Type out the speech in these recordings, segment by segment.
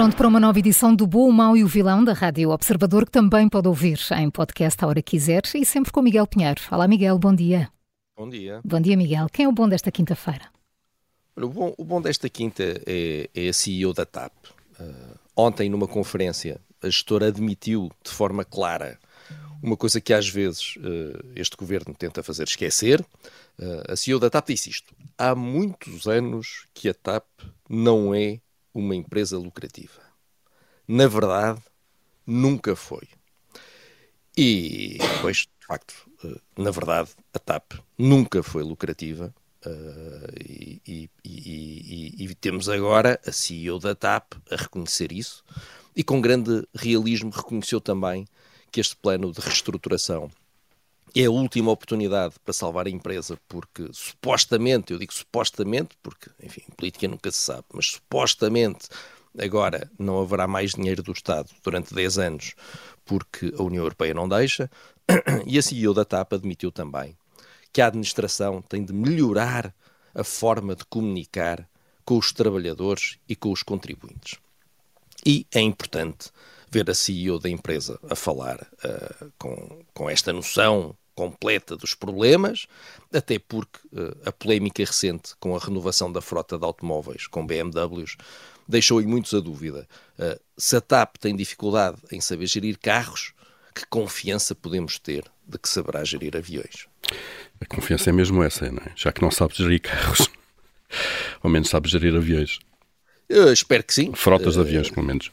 Pronto para uma nova edição do Bom, o Mau e o Vilão da Rádio Observador, que também pode ouvir em podcast a hora que quiser e sempre com Miguel Pinheiro. Olá, Miguel, bom dia. Bom dia. Bom dia, Miguel. Quem é o bom desta quinta-feira? O bom, o bom desta quinta é, é a CEO da TAP. Uh, ontem, numa conferência, a gestora admitiu de forma clara uma coisa que às vezes uh, este governo tenta fazer esquecer. Uh, a CEO da TAP disse isto. Há muitos anos que a TAP não é uma empresa lucrativa. Na verdade, nunca foi. E, pois, de facto, na verdade, a TAP nunca foi lucrativa. Uh, e, e, e, e, temos agora a CEO da TAP a reconhecer isso e com grande realismo reconheceu também que este plano de reestruturação é a última oportunidade para salvar a empresa, porque supostamente, eu digo supostamente, porque, enfim, política nunca se sabe, mas supostamente agora não haverá mais dinheiro do Estado durante 10 anos, porque a União Europeia não deixa, e a CEO da TAP admitiu também que a administração tem de melhorar a forma de comunicar com os trabalhadores e com os contribuintes. E é importante ver a CEO da empresa a falar uh, com, com esta noção completa dos problemas, até porque uh, a polémica recente com a renovação da frota de automóveis com BMWs deixou em muitos a dúvida. Uh, se a TAP tem dificuldade em saber gerir carros, que confiança podemos ter de que saberá gerir aviões? A confiança é mesmo essa, não é? Já que não sabes gerir carros, ao menos sabes gerir aviões. Eu espero que sim. Frotas de aviões, pelo menos.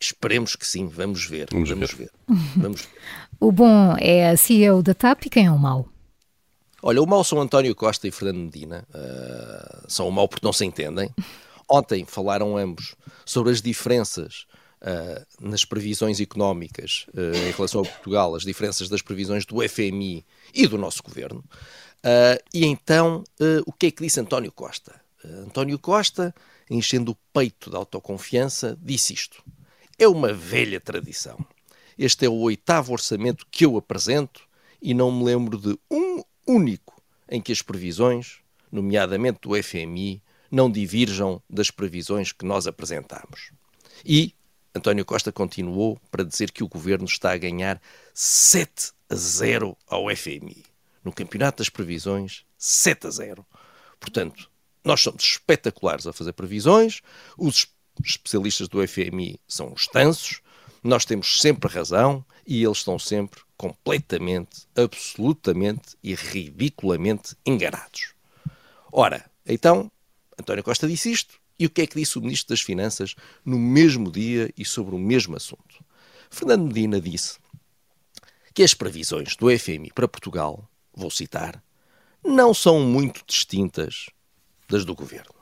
Esperemos que sim, vamos ver. Vamos, vamos ver. ver. Vamos ver. o bom é a CEO da TAP e quem é o mau? Olha, o mau são António Costa e Fernando Medina. Uh, são o mau porque não se entendem. Ontem falaram ambos sobre as diferenças uh, nas previsões económicas uh, em relação a Portugal, as diferenças das previsões do FMI e do nosso governo. e então, o que é que disse António Costa? António Costa, enchendo o peito de autoconfiança, disse isto. É uma velha tradição. Este é o oitavo orçamento que eu apresento e não me lembro de um único em que as previsões, nomeadamente do FMI, não divirjam das previsões que nós apresentamos. E António Costa continuou para dizer que o governo está a ganhar 7 a 0 ao FMI. No campeonato das previsões, 7 a 0. Portanto, nós somos espetaculares a fazer previsões, os especialistas do FMI são os tansos, nós temos sempre razão e eles estão sempre completamente, absolutamente e ridiculamente enganados. Ora, então, António Costa disse isto, e o que é que disse o Ministro das Finanças no mesmo dia e sobre o mesmo assunto? Fernando Medina disse que as previsões do FMI para Portugal, vou citar, não são muito distintas das do governo.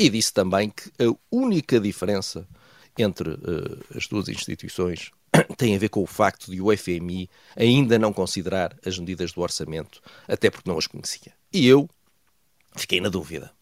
E disse também que a única diferença entre uh, as duas instituições tem a ver com o facto de o FMI ainda não considerar as medidas do orçamento, até porque não as conhecia. E eu fiquei na dúvida.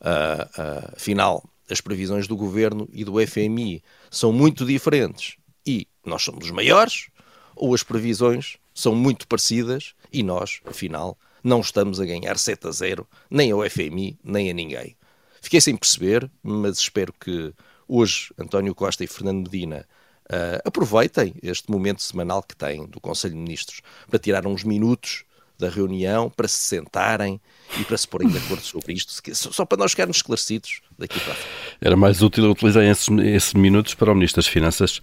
Uh, uh, afinal, as previsões do governo e do FMI são muito diferentes e nós somos os maiores, ou as previsões são muito parecidas e nós, afinal, não estamos a ganhar 7 a 0 nem ao FMI nem a ninguém. Fiquei sem perceber, mas espero que hoje António Costa e Fernando Medina uh, aproveitem este momento semanal que têm do Conselho de Ministros para tirar uns minutos da reunião, para se sentarem e para se porem de acordo sobre isto, só para nós ficarmos esclarecidos daqui para frente. Era mais útil utilizar esses, esses, minutos para o Ministro das Finanças,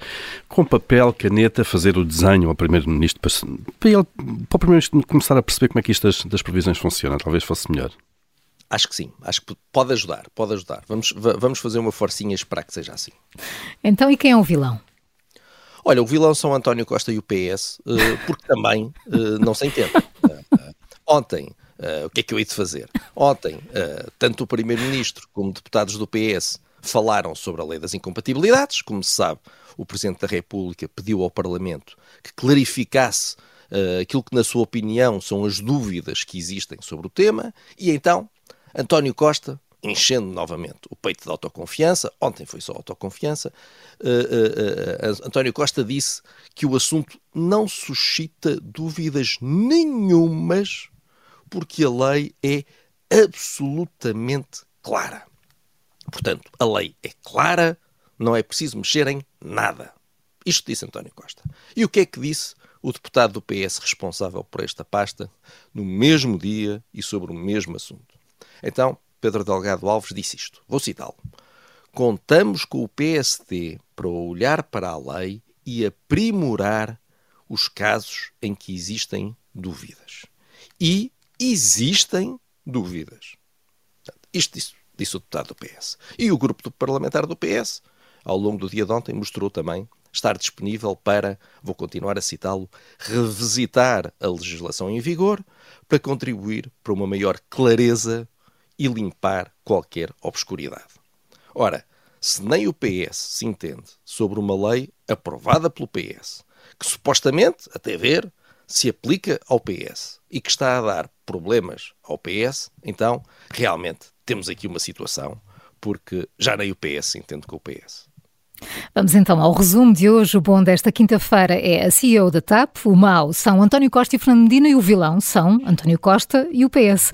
com papel, caneta, fazer o desenho ao Primeiro-Ministro, para, para, para o Primeiro-Ministro começar a perceber como é que isto das, das previsões funciona, talvez fosse melhor. Acho que sim, acho que pode ajudar, pode ajudar. Vamos, vamos fazer uma forcinha esperar que seja assim. Então, e quem é o vilão? Olha, o vilão são António Costa e o PS, porque também não se entende. Ontem, o que é que eu hei de fazer? Ontem, tanto o Primeiro-Ministro como deputados do PS falaram sobre a lei das incompatibilidades. Como se sabe, o Presidente da República pediu ao Parlamento que clarificasse aquilo que, na sua opinião, são as dúvidas que existem sobre o tema, e então António Costa, enchendo novamente o peito de autoconfiança, ontem foi só autoconfiança, uh, uh, António Costa disse que o assunto não suscita dúvidas nenhumas, porque a lei é absolutamente clara. Portanto, a lei é clara, não é preciso mexer em nada. Isto disse António Costa. E o que é que disse o deputado do PS responsável por esta pasta no mesmo dia e sobre o mesmo assunto? Então, Pedro Delgado Alves disse isto. Vou citá-lo. Contamos com o PSD para olhar para a lei e aprimorar os casos em que existem dúvidas. E existem dúvidas. Isto disse disse o deputado do PS. E o grupo parlamentar do PS, ao longo do dia de ontem, mostrou também estar disponível para, vou continuar a citá-lo, revisitar a legislação em vigor para contribuir para uma maior clareza e limpar qualquer obscuridade. Ora, se nem o PS se entende sobre uma lei aprovada pelo PS, que supostamente, até ver, se aplica ao PS e que está a dar problemas ao PS, então realmente temos aqui uma situação, porque já nem o PS se entende com o PS. Vamos então ao resumo de hoje. O bom desta quinta-feira é a CEO da TAP, o mau são António Costa e Fernando Medina e o vilão são António Costa e o PS.